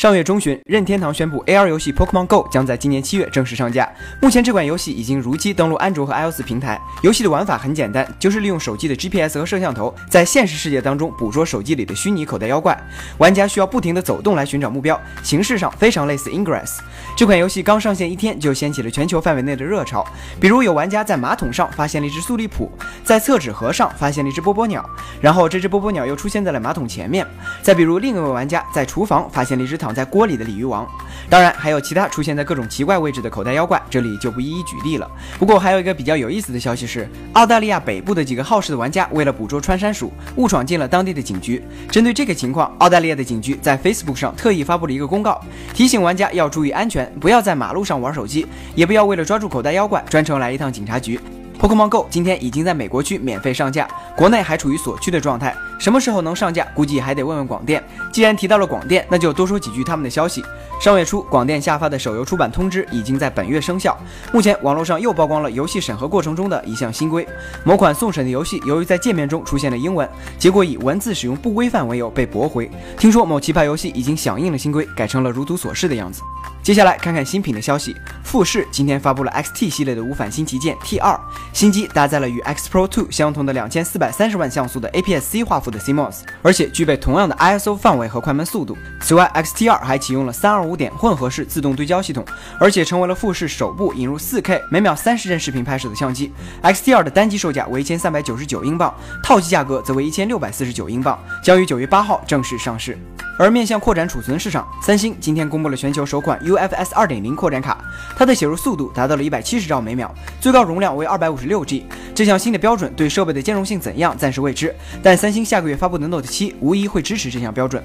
上月中旬，任天堂宣布 AR 游戏 Pokemon Go 将在今年七月正式上架。目前，这款游戏已经如期登陆安卓和 iOS 平台。游戏的玩法很简单，就是利用手机的 GPS 和摄像头，在现实世界当中捕捉手机里的虚拟口袋妖怪。玩家需要不停地走动来寻找目标，形式上非常类似 Ingress。这款游戏刚上线一天就掀起了全球范围内的热潮，比如有玩家在马桶上发现了一只素利普，在厕纸盒上发现了一只波波鸟，然后这只波波鸟又出现在了马桶前面。再比如另一位玩家在厨房发现了一只躺在锅里的鲤鱼王，当然还有其他出现在各种奇怪位置的口袋妖怪，这里就不一一举例了。不过还有一个比较有意思的消息是，澳大利亚北部的几个好事的玩家为了捕捉穿山鼠，误闯进了当地的警局。针对这个情况，澳大利亚的警局在 Facebook 上特意发布了一个公告，提醒玩家要注意安全。不要在马路上玩手机，也不要为了抓住口袋妖怪专程来一趟警察局。Pokemon Go 今天已经在美国区免费上架，国内还处于锁区的状态。什么时候能上架，估计还得问问广电。既然提到了广电，那就多说几句他们的消息。上月初，广电下发的手游出版通知已经在本月生效。目前网络上又曝光了游戏审核过程中的一项新规：某款送审的游戏，由于在界面中出现了英文，结果以文字使用不规范为由被驳回。听说某棋牌游戏已经响应了新规，改成了如图所示的样子。接下来看看新品的消息。富士今天发布了 XT 系列的无反新旗舰 T2，新机搭载了与 X Pro 2相同的两千四百三十万像素的 APS-C 画幅的 CMOS，而且具备同样的 ISO 范围和快门速度。此外，XT2 还启用了三二五点混合式自动对焦系统，而且成为了富士首部引入 4K 每秒三十帧视频拍摄的相机。XT2 的单机售价为一千三百九十九英镑，套机价格则为一千六百四十九英镑，将于九月八号正式上市。而面向扩展储存市场，三星今天公布了全球首款 UFS 2.0扩展卡，它的写入速度达到了一百七十兆每秒，最高容量为二百五十六 G。这项新的标准对设备的兼容性怎样，暂时未知，但三星下个月发布的 Note 7无疑会支持这项标准。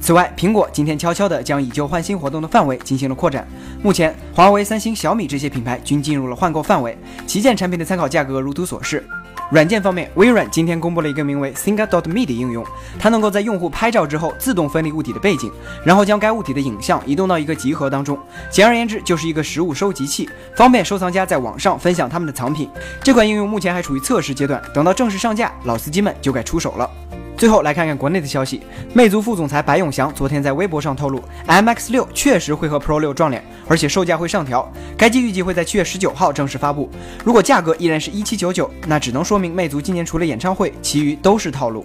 此外，苹果今天悄悄地将以旧换新活动的范围进行了扩展，目前华为、三星、小米这些品牌均进入了换购范围，旗舰产品的参考价格如图所示。软件方面，微软今天公布了一个名为 Singa.me 的应用，它能够在用户拍照之后自动分离物体的背景，然后将该物体的影像移动到一个集合当中。简而言之，就是一个实物收集器，方便收藏家在网上分享他们的藏品。这款应用目前还处于测试阶段，等到正式上架，老司机们就该出手了。最后来看看国内的消息，魅族副总裁白永祥昨天在微博上透露，MX 六确实会和 Pro 六撞脸，而且售价会上调。该机预计会在七月十九号正式发布。如果价格依然是一七九九，那只能说明魅族今年除了演唱会，其余都是套路。